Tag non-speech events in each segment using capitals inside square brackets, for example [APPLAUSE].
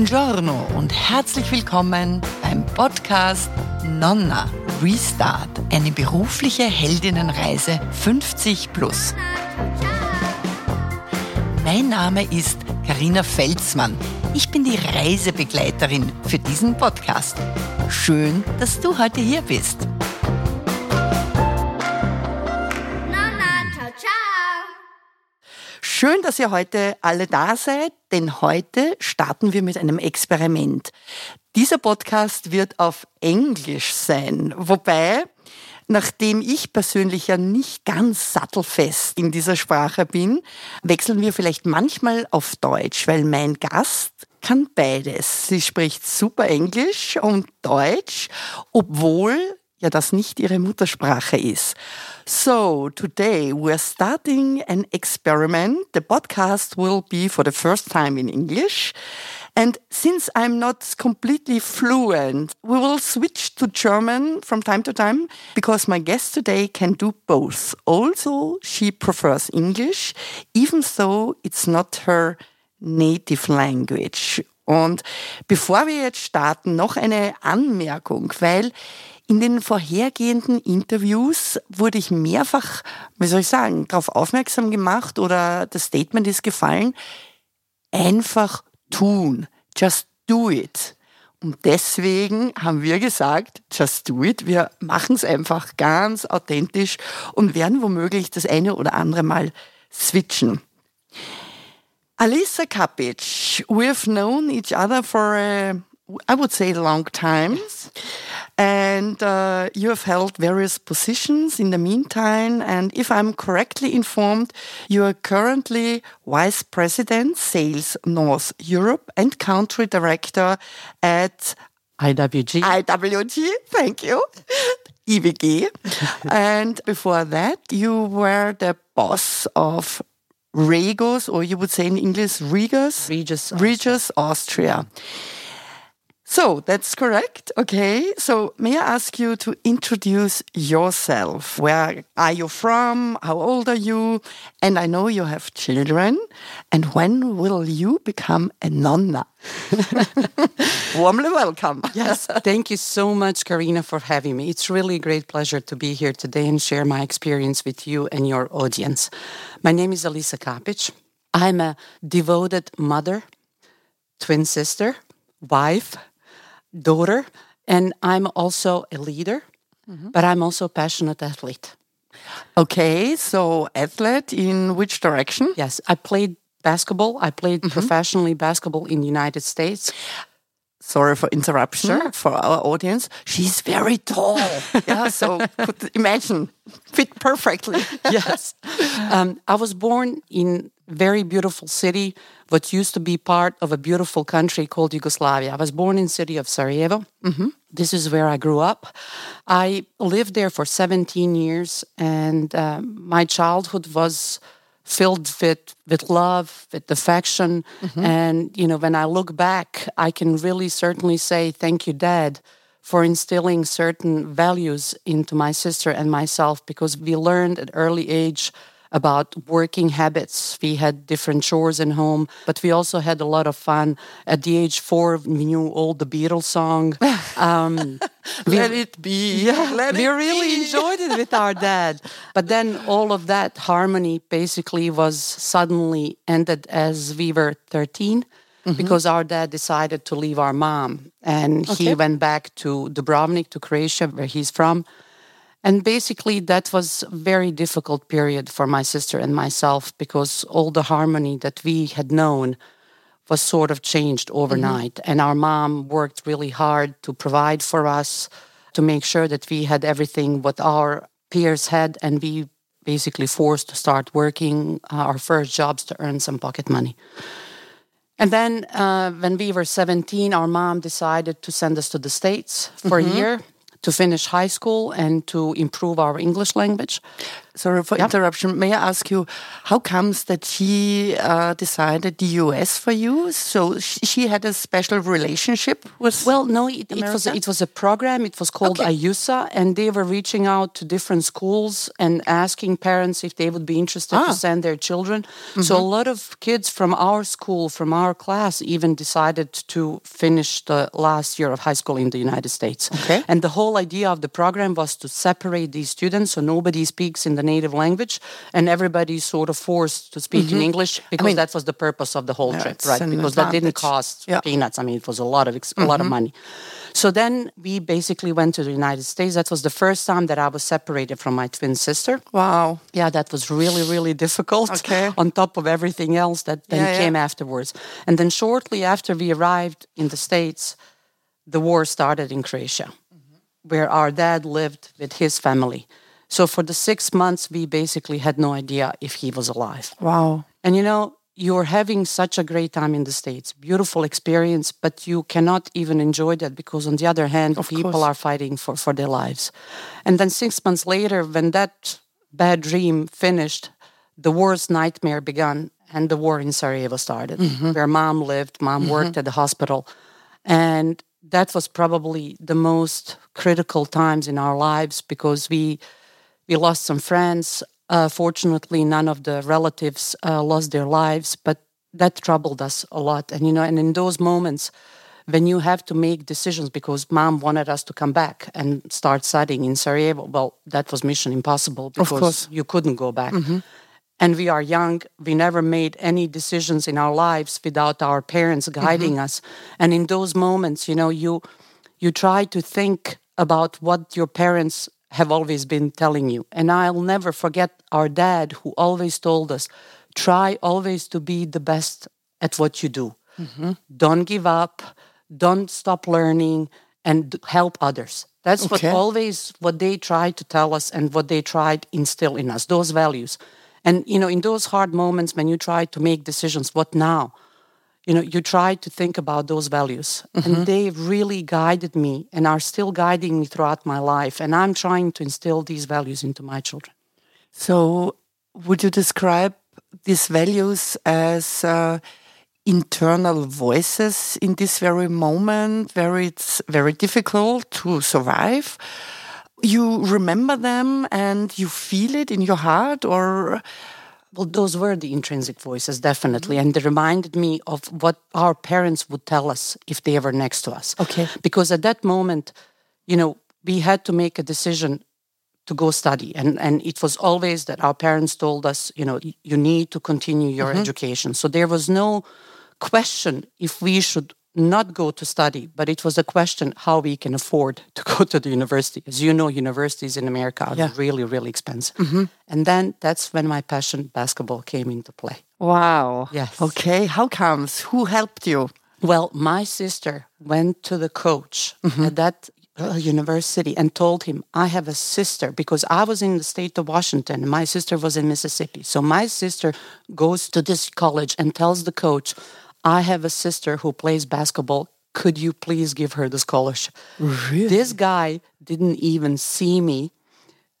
Buongiorno und herzlich willkommen beim Podcast Nonna Restart, eine berufliche Heldinnenreise 50 plus. Mein Name ist Karina Felsmann. Ich bin die Reisebegleiterin für diesen Podcast. Schön, dass du heute hier bist. Schön, dass ihr heute alle da seid, denn heute starten wir mit einem Experiment. Dieser Podcast wird auf Englisch sein, wobei, nachdem ich persönlich ja nicht ganz sattelfest in dieser Sprache bin, wechseln wir vielleicht manchmal auf Deutsch, weil mein Gast kann beides. Sie spricht super Englisch und Deutsch, obwohl ja das nicht ihre Muttersprache ist. So, today we're starting an experiment. The podcast will be for the first time in English. And since I'm not completely fluent, we will switch to German from time to time because my guest today can do both. Also, she prefers English, even though it's not her native language. Und bevor wir jetzt starten, noch eine Anmerkung, weil in den vorhergehenden Interviews wurde ich mehrfach, wie soll ich sagen, darauf aufmerksam gemacht oder das Statement ist gefallen, einfach tun. Just do it. Und deswegen haben wir gesagt, just do it. Wir machen es einfach ganz authentisch und werden womöglich das eine oder andere Mal switchen. Alisa Kapic, we've known each other for a, I would say, long time. And uh, you have held various positions in the meantime. And if I'm correctly informed, you are currently Vice President, Sales North Europe and Country Director at IWG. IWG, thank you. EWG. [LAUGHS] and before that, you were the boss of Regos, or you would say in English, Regos? Regus. Regus Austria. So that's correct. Okay. So may I ask you to introduce yourself? Where are you from? How old are you? And I know you have children. And when will you become a nonna? [LAUGHS] Warmly welcome. [LAUGHS] yes. Thank you so much, Karina, for having me. It's really a great pleasure to be here today and share my experience with you and your audience. My name is Alisa Kapic. I'm a devoted mother, twin sister, wife, daughter, and I'm also a leader, mm-hmm. but I'm also a passionate athlete. Okay, so athlete in which direction? Yes, I played basketball. I played mm-hmm. professionally basketball in the United States. Sorry for interruption sure. for our audience. She's very tall. yeah, so [LAUGHS] could imagine fit perfectly. yes. Um, I was born in very beautiful city, what used to be part of a beautiful country called Yugoslavia. I was born in city of Sarajevo. Mm-hmm. This is where I grew up. I lived there for 17 years, and uh, my childhood was filled with with love, with affection, mm-hmm. and you know when I look back, I can really certainly say thank you, Dad, for instilling certain values into my sister and myself because we learned at early age about working habits. We had different chores in home, but we also had a lot of fun. At the age four, we knew all the Beatles song. [LAUGHS] Um, we, Let it be. Yeah, Let we really be. enjoyed it with our dad. But then all of that harmony basically was suddenly ended as we were 13. Mm-hmm. Because our dad decided to leave our mom and okay. he went back to Dubrovnik, to Croatia, where he's from and basically, that was a very difficult period for my sister and myself because all the harmony that we had known was sort of changed mm-hmm. overnight. Mm-hmm. And our mom worked really hard to provide for us, to make sure that we had everything what our peers had. And we basically forced to start working uh, our first jobs to earn some pocket money. And then uh, when we were 17, our mom decided to send us to the States for mm-hmm. a year to finish high school and to improve our English language. Sorry for interruption. May I ask you, how comes that she uh, decided the U.S. for you? So she, had a special relationship with. Well, no, it, it was it was a program. It was called Okay. Ayusa, and they were reaching out to different schools and asking parents if they would be interested Ah. to send their children. So a lot of kids from our school, from our class, even decided to finish the last year of high school in the United States. Okay. And the whole idea of the program was to separate these students so nobody speaks in the native language and everybody's sort of forced to speak in English because mean- that was the purpose of the whole Yeah, trip, right? Because that didn't cost Yeah. peanuts. I mean, it was a lot of ex- a lot of money. So then we basically went to the United States. That was the first time that I was separated from my twin sister. wow. Yeah, that was really, really difficult. Okay. [LAUGHS] On top of everything else that then Yeah, yeah. came afterwards. And then shortly after we arrived in the States, the war started in Croatia, where our dad lived with his family. So for the six months, we basically had no idea if he was alive. Wow. And you know, you're having such a great time in the States, beautiful experience, but you cannot even enjoy that because, on the other hand, people course. are fighting for, for their lives. And then six months later, when that bad dream finished, the worst nightmare began, and the war in Sarajevo started, mm-hmm. where mom lived, mom mm-hmm. worked at the hospital. And that was probably the most critical times in our lives because we we lost some friends. Uh, fortunately, none of the relatives uh, lost their lives, but that troubled us a lot. And you know, and in those moments when you have to make decisions because mom wanted us to come back and start studying in Sarajevo, well, that was mission impossible because you couldn't go back. And we are young. We never made any decisions in our lives without our parents guiding us. And in those moments, you know, you you try to think about what your parents have always been telling you. And I'll never forget our dad who always told us, try always to be the best at what you do. Mm-hmm. Don't give up, don't stop learning and help others. That's Okay. what always what they tried to tell us and what they tried instill in us, those values. And you know, in those hard moments when you try to make decisions, what now? You know you try to think about those values. And they really guided me and are still guiding me throughout my life. And i'm trying to instill these values into my children. So, would you describe these values as uh, internal voices in this very moment where it's very difficult to survive? You remember them and you feel it in your heart, or well those were the intrinsic voices definitely. And they reminded me of what our parents would tell us if they were next to us. Okay. because at that moment you know we had to make a decision to go study. And and it was always that our parents told us you know you need to continue your mm-hmm. education. So there was no question if we should not go to study but it was a question how we can afford [LAUGHS] to go to the university as you know universities in america are Yeah. really really expensive and then that's when my passion basketball came into play wow, Yes. okay, how comes? Who helped you? well, my sister went to the coach at that uh, university and told him, I have a sister because I was in the state of Washington. My sister was in Mississippi. So my sister goes to this college and tells the coach, I have a sister who plays basketball. Could you please give her the scholarship? Really? This guy didn't even see me.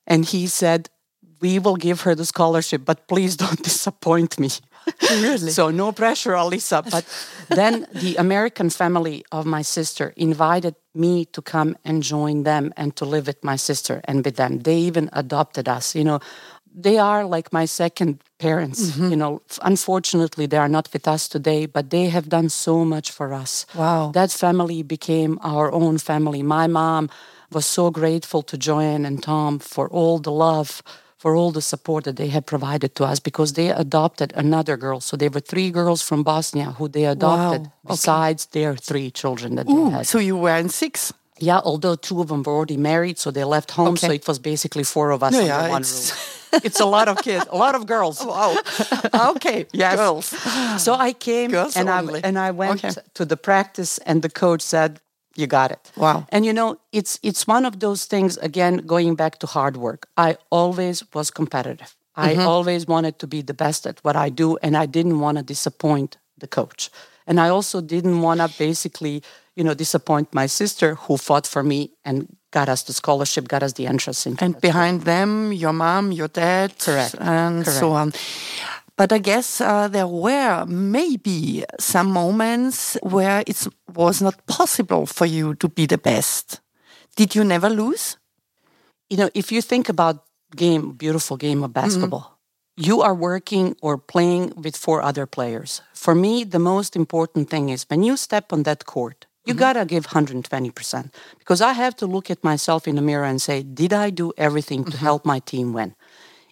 And he said, We will give her the scholarship, but please [LAUGHS] don't disappoint me. Really? So no pressure, Alisa. But [LAUGHS] then the American family of my sister invited me to come and join them and to live with my sister and with them. They even adopted us. You know, they are like my second parents. Mm-hmm. You know, unfortunately, they are not with us today, but they have done so much for us. Wow. That family became our own family. My mom was so grateful to Joanne and Tom for all the love, for all the support that they had provided to us because they adopted another girl. So there were three girls from Bosnia who they adopted Wow. Okay. besides their three children that Ooh, they had. so you were in six. Yeah, although two of them were already married, so they left home. So it was basically four of us under yeah, one it's- room. [LAUGHS] it's a lot of kids, a lot of girls. [LAUGHS] Wow. okay. [LAUGHS] Yes. Girls. So I came Girls and only. I and I went Okay. to the practice, and the coach said, "You got it." Wow. And you know, it's it's one of those things. Again, going back to hard work, I always was competitive. I Mm-hmm. always wanted to be the best at what I do, and I didn't want to disappoint the coach. And I also didn't want to basically, you know, disappoint my sister who fought for me and got us the scholarship, got us the entrance into And behind them, your mom, your dad, Correct. and so on. But I guess uh, there were maybe some moments where it was not possible for you to be the best. Did you never lose? you know, if you think about game, beautiful game of basketball, you are working or playing with four other players. For me, the most important thing is when you step on that court, you mm-hmm. gotta give 120% because I have to look at myself in the mirror and say, did I do everything to mm-hmm. help my team win?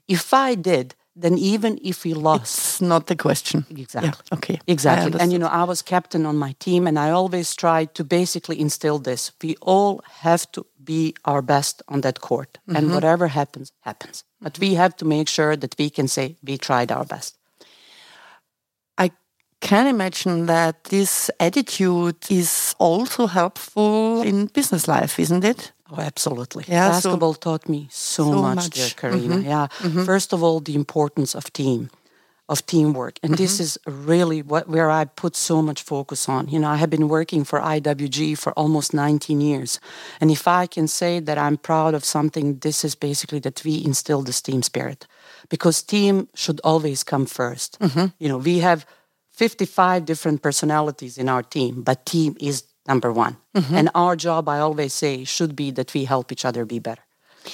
If I did, then even if we lost, It's not the question. Exactly. Yeah, okay. Exactly. And you know, I was captain on my team, and I always tried to basically instill this. We all have to be our best on that court. Mm-hmm. And whatever happens, happens. But mm-hmm. we have to make sure that we can say we tried our best. Can imagine that this attitude is also helpful in business life, isn't it? Oh, absolutely. Yeah, so- Basketball taught me so, So much, much. dear Karina. Mm-hmm. Yeah. Mm-hmm. First of all, the importance of team, of teamwork. And this mm-hmm. is really what where I put so much focus on. You know, I have been working for IWG for almost 19 years. And if I can say that I'm proud of something, this is basically that we instill this team spirit. Because team should always come 1st You know, we have 55 different personalities in our team, but team is number one. Mm-hmm. And our job, I always say, should be that we help each other be better,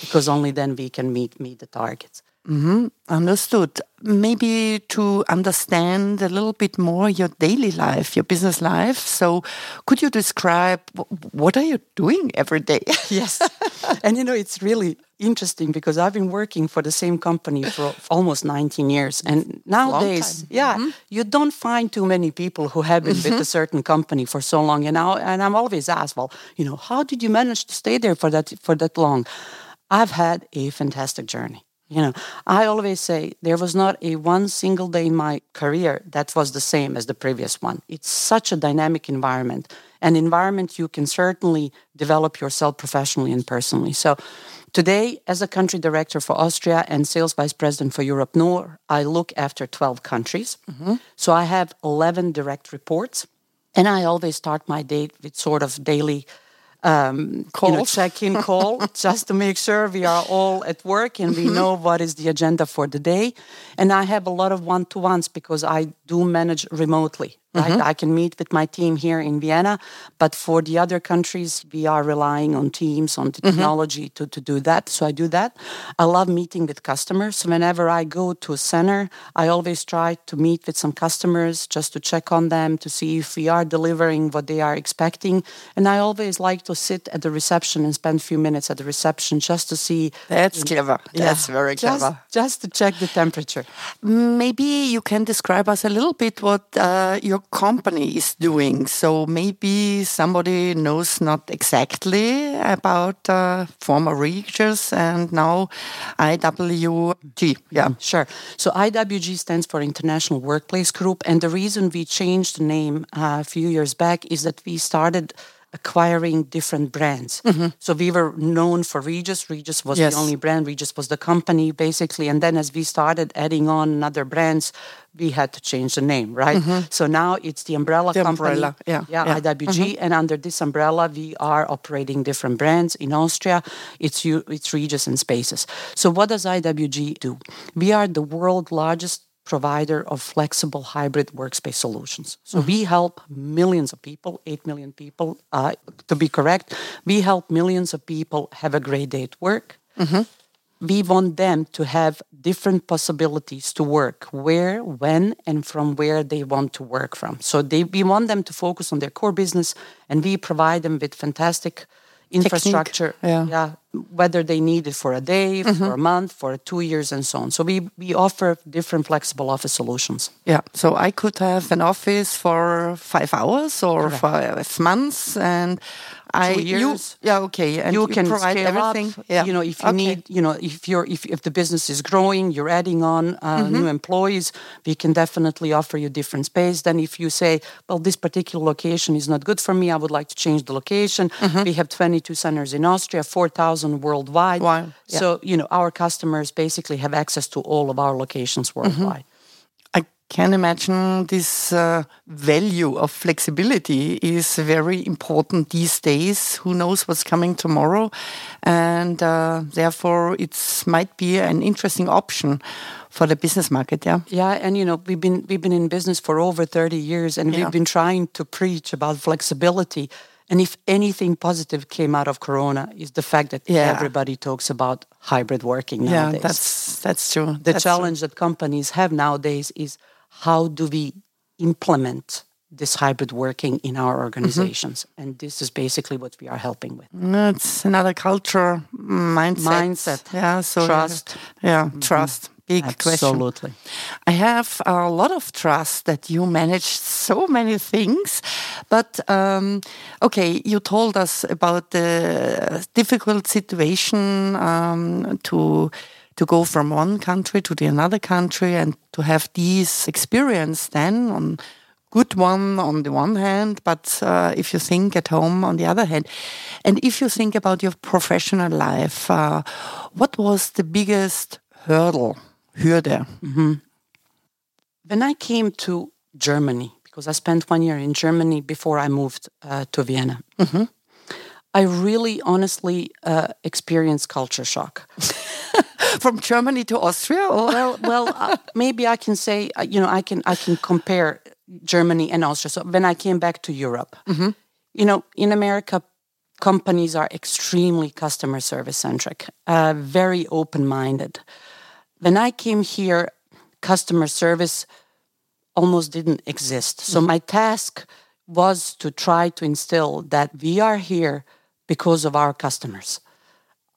because only then we can meet meet the targets. Mm-hmm. Understood. Maybe to understand a little bit more your daily life, your business life. So, could you describe wh- what are you doing every day? [LAUGHS] Yes, and you know it's really interesting because I've been working for the same company for almost 19 years, and nowadays, yeah, mm-hmm. you don't find too many people who have been with a mm-hmm. certain company for so long. And now, and I'm always asked, well, you know, how did you manage to stay there for that for that long? I've had a fantastic journey. You know, I always say there was not a one single day in my career that was the same as the previous one. It's such a dynamic environment, an environment you can certainly develop yourself professionally and personally. So, today, as a country director for Austria and sales vice president for Europe North, I look after 12 countries. Mm-hmm. So, I have 11 direct reports, and I always start my day with sort of daily um, you know, check-in [LAUGHS] call just to make sure we are all at work and we know what is the agenda for the day. And I have a lot of one-to-ones because I do manage remotely. Right? I can meet with my team here in Vienna, but for the other countries, we are relying on teams, on the technology to, to do that. So I do that. I love meeting with customers. Whenever I go to a center, I always try to meet with some customers just to check on them to see if we are delivering what they are expecting. And I always like to sit at the reception and spend a few minutes at the reception just to see. That's clever. That's Yeah, very just, clever. Just to check the temperature. Maybe you can describe us a little bit what uh, your company is doing. So maybe somebody knows not exactly about uh, former Regus and now IWG. Yeah. Sure. So IWG stands for International Workplace Group, and the reason we changed the name uh, a few years back is that we started acquiring different brands. Mm-hmm. So we were known for Regus. Regus was Yes. the only brand. Regus was the company, basically. And then as we started adding on other brands, we had to change the name, right? Mm-hmm. So now it's the umbrella The company. umbrella, yeah, Yeah, yeah. IWG. Mm-hmm. And under this umbrella, we are operating different brands. In Austria, it's, you, it's Regus and Spaces. So what does IWG do? We are the world largest provider of flexible hybrid workspace solutions. So we help millions of people, 8 million people, uh, to be correct. We help millions of people have a great day at work. We want them to have different possibilities to work where, when, and from where they want to work from. So they, we want them to focus on their core business and we provide them with fantastic infrastructure yeah. yeah. whether they need it for a day mm-hmm. for a month for two years and so on so we we offer different flexible office solutions Yeah, so I could have an office for five hours or five months, and I Two you yeah okay, and you can provide scale everything. up. Yeah, You know, if you Okay. need, you know, if you're if if the business is growing, you're adding on uh, Mm-hmm. new employees. We can definitely offer you different space. Then, if you say, well, this particular location is not good for me, I would like to change the location. Mm-hmm. We have 22 centers in Austria, 4,000 worldwide. Wow, yeah. So you know, our customers basically have access to all of our locations Mm-hmm. worldwide. I can imagine this uh, value of flexibility is very important these days. Who knows what's coming tomorrow? And uh, therefore, it might be an interesting option for the business market. Yeah. Yeah, and you know we've been we've been in business for over thirty years, and Yeah. we've been trying to preach about flexibility. And if anything positive came out of Corona, is the fact that Yeah. everybody talks about hybrid working nowadays. Yeah, that's that's true. the That's true. challenge that companies have nowadays is how do we implement this hybrid working in our Mm-hmm. organizations and this is basically what we are helping with It's another culture mindset. Mindset. Yeah. So Trust. Yeah, trust. Big question. absolutely I have a lot of trust that you managed so many things. But um, okay, you told us about the difficult situation um, to to go from one country to the another country and to have these experience then on good one on the one hand, but uh, if you think at home on the other hand, and if you think about your professional life, uh, what was the biggest hurdle? Hürde. when i came to germany because i spent one year in germany before i moved uh, to vienna i really honestly uh, experienced culture shock [LAUGHS] [LAUGHS] from Germany to Austria? Or? well, well, uh, maybe I can say, uh, you know, I can I can compare Germany and Austria. So when I came back to Europe, you know, in America, companies are extremely customer service centric, uh, very open minded. When I came here, customer service almost didn't exist. So my task was to try to instill that we are here because of our customers.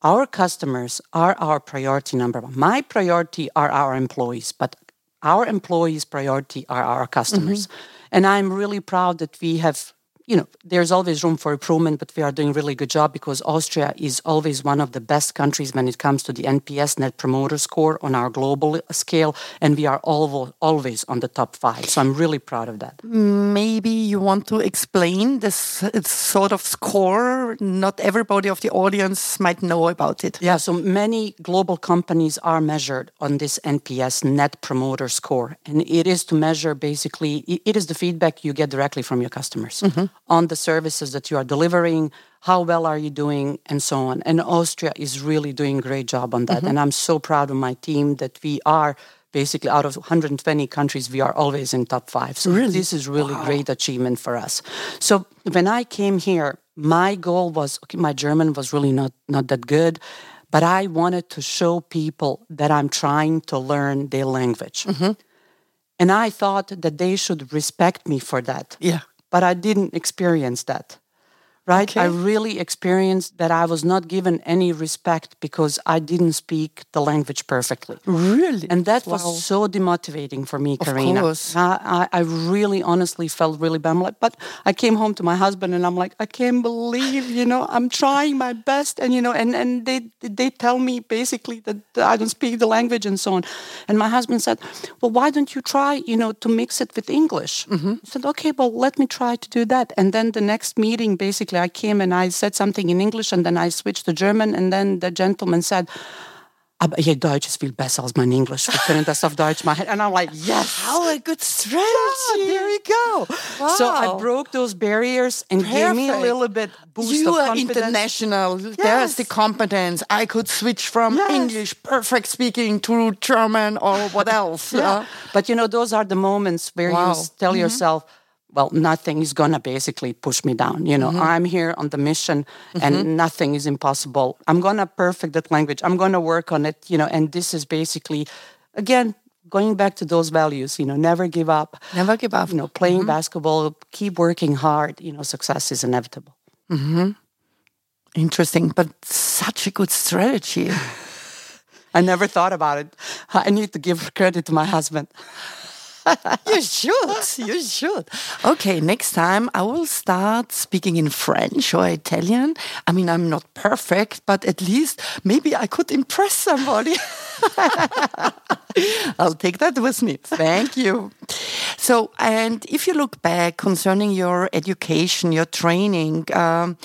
Our customers are our priority number one. My priority are our employees, but our employees' priority are our mm-hmm. customers. And I'm really proud that we have, you know, there's always room for improvement, but we are doing a really good job because Austria is always one of the best countries when it comes to the NPS Net Promoter Score on our global scale, and we are always always on the top five. So I'm really proud of that. Maybe you want to explain this sort of score. Not everybody of the audience might know about it. Yeah, so many global companies are measured on this NPS Net Promoter Score. And it is to measure basically, it is the feedback you get directly from your customers mm-hmm. On the services that you are delivering, how well are you doing, and so on. And Austria is really doing a great job on that. Mm-hmm. And I'm so proud of my team that we are basically out of 120 countries, we are always in top five. So this is really great achievement for us. So when I came here, my goal was okay, my German was really not not that good, but I wanted to show people that I'm trying to learn their language. Mm-hmm. And I thought that they should respect me for that. Yeah. But I didn't experience that. Right? I really experienced that I was not given any respect because I didn't speak the language perfectly. Really? And that Wow. was so demotivating for me, Karina. Of course. I, I, I really honestly felt really bad. I'm like, but I came home to my husband and I'm like, I can't believe, you know, I'm trying my best. And, you know, and, and they, they tell me basically that I don't speak the language and so on. And my husband said, well, why don't you try, you know, to mix it with English? Mm-hmm. I said, okay, well, let me try to do that. And then the next meeting, basically, I came and I said something in English and then I switched to German. And then the gentleman said, ah, aber ihr Deutsch ist viel besser als mein Englisch. Wir können das auf Deutsch machen. And I'm like, yes. How a good strategy. there you go. So I broke those barriers and gave me a little bit boost you of are confidence. international. There's the competence. I could switch from Yes. English, perfect speaking, to German or what [LAUGHS] else. Yeah. But you know, those are the moments where Wow. you tell mm-hmm. yourself, well, nothing is going to basically push me down. You know, mm-hmm. I'm here on the mission and mm-hmm. nothing is impossible. I'm going to perfect that language. I'm going to work on it, you know, and this is basically, again, going back to those values, you know, never give up. Never give up. You know, playing mm-hmm. basketball, keep working hard, you know, success is inevitable. Interesting, but such a good strategy. [LAUGHS] I never thought about it. I need to give credit to my husband. [LAUGHS] you should. You should. Okay, next time I will start speaking in French or Italian. I mean, I'm not perfect, but at least maybe I could impress somebody. [LAUGHS] I'll take that with me. Thank you. So, and if you look back concerning your education, your training, um,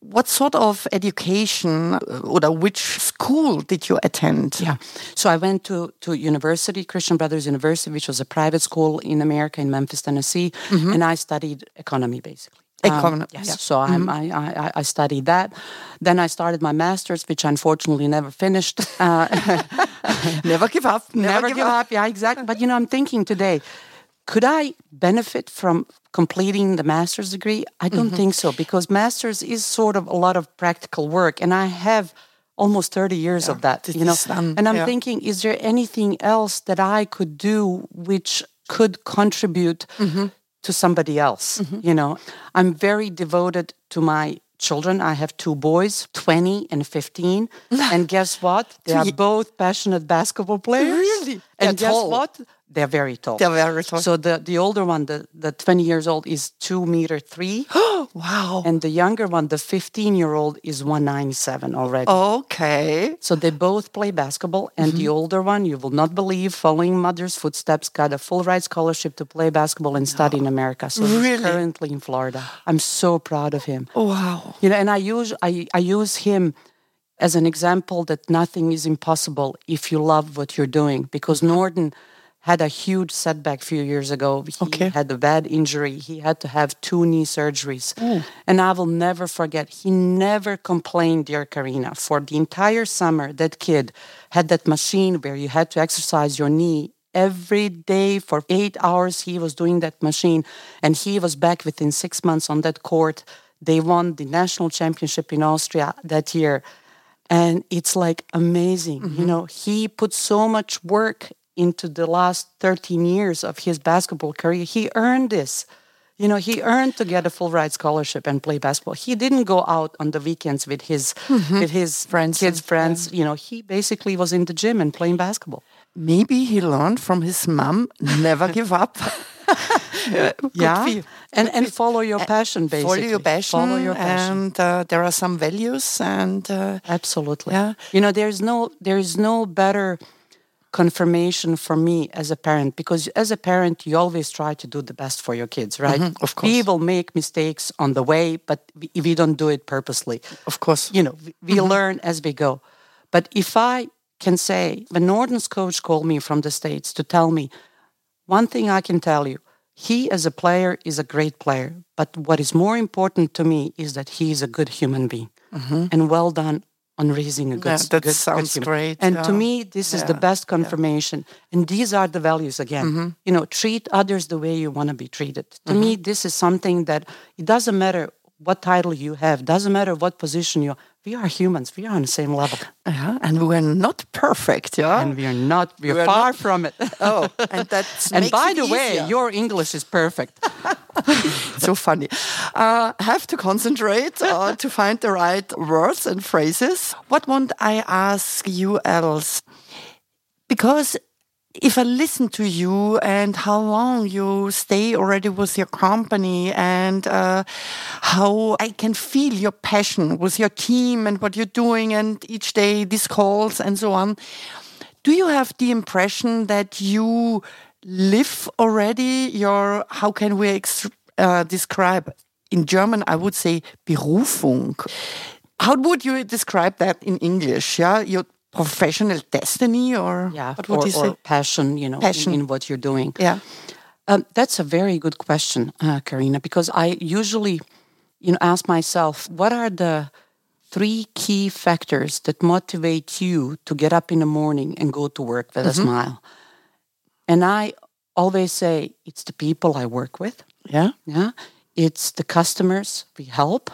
what sort of education uh, or which school did you attend? Yeah. So I went to, to university, Christian Brothers University, which was a private school in America in Memphis, Tennessee, and I studied economy basically. Um, Economy, yes. yeah. So I'm, I, I, I studied that. Then I started my master's, which I unfortunately never finished. [LAUGHS] Uh, [LAUGHS] Never give up. Never, never give up. Yeah, exactly. But you know, I'm thinking today, could I benefit from completing the master's degree? I don't think so because master's is sort of a lot of practical work, and I have almost 30 years of that. You know, done, and I'm yeah. thinking, is there anything else that I could do which could contribute to somebody else? You know, I'm very devoted to my children. I have two boys, 20 and 15. [LAUGHS] and guess what? They are both passionate basketball players. Really? And guess what? They're very tall. They're very tall. So the, the older one, the, the 20 years old, is two meter three. [GASPS] wow. and the younger one, the 15 year old, is 197 already. Okay. So they both play basketball. And the mm-hmm. older one, you will not believe, following mother's footsteps, got a full ride scholarship to play basketball and study in America. So Really? he's currently in Florida. I'm so proud of him. Wow. You know, and I use I, I use him as an example that nothing is impossible if you love what you're doing. Because Norton had a huge setback a few years ago. He Okay. had a bad injury. He had to have two knee surgeries. Oh. And I will never forget, he never complained, dear Karina. For the entire summer, that kid had that machine where you had to exercise your knee every day for eight hours he was doing that machine and he was back within six months on that court they won the national championship in austria that year and it's like amazing you mm-hmm. know he put so much work into the last 13 years of his basketball career. He earned this. You know he earned to get a full ride scholarship and play basketball. He didn't go out on the weekends with his with his Friends kids friends. You know he basically was in the gym and playing basketball. Maybe he learned from his mom, never give up. [LAUGHS] Good yeah. and and follow your passion basically Follow your passion. follow your passion. And uh, there are some values and uh, absolutely. Yeah. you know there's no there is no better confirmation for me as a parent because as a parent you always try to do the best for your kids right Mm-hmm, of course. we will make mistakes on the way but we, we don't do it purposely of course. you know we, we Mm-hmm. learn as we go but if i can say when norton's coach called me from the states to tell me one thing i can tell you he as a player is a great player but what is more important to me is that he is a good human being and well done on raising a good. Yeah, that good, good sounds human. great, and yeah. to me this is the best confirmation and these are the values again Mm-hmm. you know treat others the way you want to be treated to me Mm-hmm. this is something that it doesn't matter what title you have doesn't matter what position you we are humans we are on the same level Yeah, and we're not perfect, yeah. and we are not we are We're far not- from it [LAUGHS] oh, and that's [LAUGHS] and by the way your english is perfect [LAUGHS] so funny. Uh, have to concentrate uh, to find the right words and phrases. What won't I ask you else? Because if I listen to you and how long you stay already with your company and uh, how I can feel your passion with your team and what you're doing and each day these calls and so on, do you have the impression that you live already your, how can we uh, describe? In German, I would say Berufung. How would you describe that in English? Yeah, your professional destiny, or yeah what would or, you say? passion you know in- Passion. In, what you're doing. Yeah, Um, that's a very good question, uh, Karina, because I usually, you know, ask myself, what are the three key factors that motivate you to get up in the morning and go to work with a smile? And I always say it's the people I work with, yeah, yeah, it's the customers we help,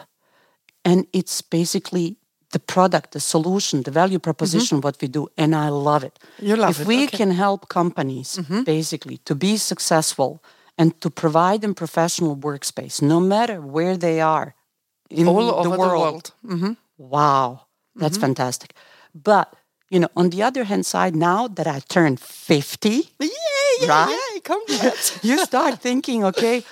and it's basically the product, the solution, the value mm-hmm. proposition, what we do, and I love it. You love if it, we okay. can help companies mm-hmm. basically to be successful and to provide them professional workspace, no matter where they are in all the over world, the world. Mm-hmm. wow, that's mm-hmm. fantastic. But you know, on the other hand side, now that I turned fifty, Yeah, yeah, Right? yeah. Congrats. [LAUGHS] you start thinking, okay,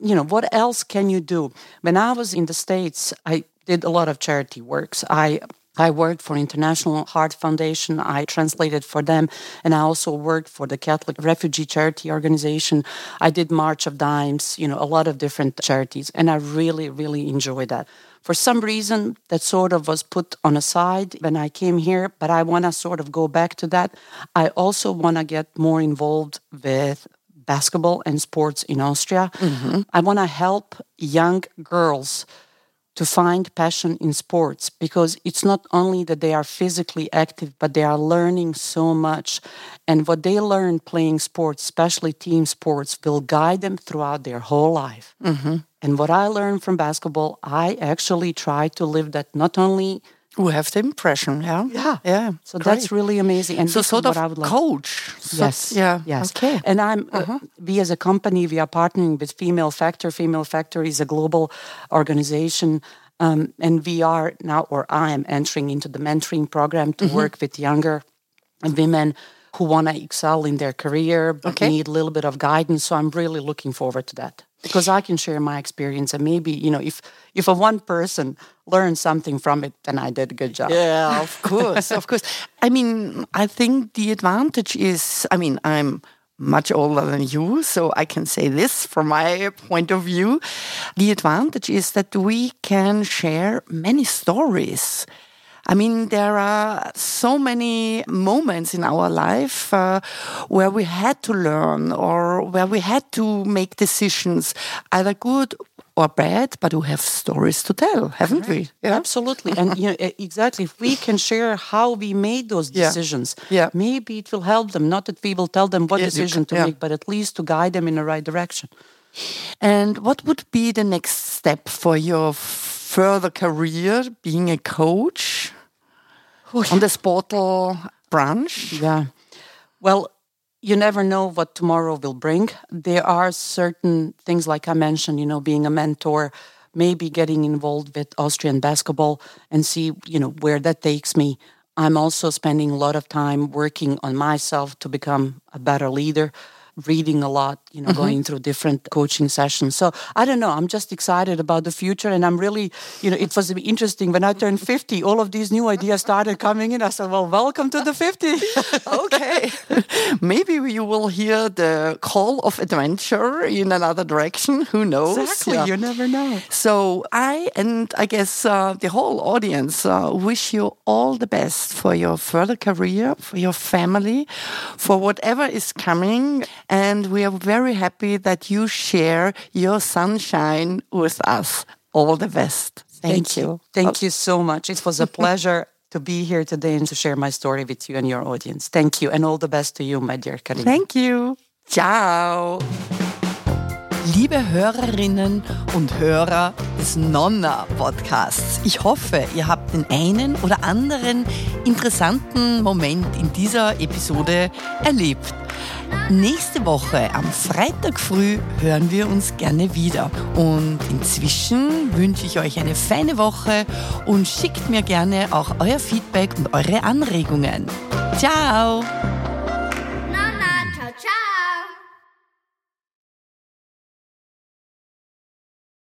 you know, what else can you do? When I was in the States, I did a lot of charity works. I I worked for International Heart Foundation. I translated for them, and I also worked for the Catholic Refugee Charity Organization. I did March of Dimes, you know, a lot of different charities, and I really, really enjoyed that. For some reason, that sort of was put on a side when I came here, but I want to sort of go back to that. I also want to get more involved with basketball and sports in Austria. Mm-hmm. I want to help young girls to find passion in sports because it's not only that they are physically active, but they are learning so much. And what they learn playing sports, especially team sports, will guide them throughout their whole life. Mm-hmm. And what I learned from basketball, I actually try to live that not only. We have the impression, yeah? Yeah. Yeah. So that's really amazing. And So sort what of I would like. coach. So- Yes. Yeah. Yes. Okay. And I'm uh-huh. we as a company we are partnering with Female Factor. Female Factor is a global organization. Um, and we are now, or I am entering into the mentoring program to work with younger women who want to excel in their career but Okay. need a little bit of guidance. So I'm really looking forward to that because I can share my experience and maybe you know if if a one person learns something from it, then I did a good job. Yeah, of [LAUGHS] course, of course. I mean, I think the advantage is, I mean, I'm much older than you, so I can say this from my point of view. The advantage is that we can share many stories. I mean, there are so many moments in our life uh, where we had to learn or where we had to make decisions, either good or bad, but we have stories to tell, haven't we? Yeah. Absolutely. [LAUGHS] And you know, exactly. If we can share how we made those decisions, Yeah. maybe it will help them. Not that we will tell them what Yeah, decision to yeah. make, but at least to guide them in the right direction. And what would be the next step for your further career being a coach on the Sportal branch? Yeah. Well, you never know what tomorrow will bring. There are certain things, like I mentioned, you know, being a mentor, maybe getting involved with Austrian basketball and see, you know, where that takes me. I'm also spending a lot of time working on myself to become a better leader, reading a lot, you know, going through different coaching sessions. So I don't know. I'm just excited about the future. And I'm really, you know, it was interesting when I turned 50, all of these new ideas started coming in. I said, well, welcome to the 50. [LAUGHS] okay. [LAUGHS] Maybe you will hear the call of adventure in another direction. Who knows? Exactly. Yeah. You never know. So I and I guess uh, the whole audience uh, wish you all the best for your further career, for your family, for whatever is coming. And we are very happy that you share your sunshine with us. All the best. Thank, you. Thank you so much. It was a [LAUGHS] pleasure to be here today and to share my story with you and your audience. Thank you. And all the best to you, my dear Karina. Thank you. Ciao. Liebe Hörerinnen und Hörer des Nonna Podcasts, ich hoffe, ihr habt den einen oder anderen interessanten Moment in dieser Episode erlebt. Nächste Woche am Freitag früh hören wir uns gerne wieder. Und inzwischen wünsche ich euch eine feine Woche und schickt mir gerne auch euer Feedback und eure Anregungen. Ciao!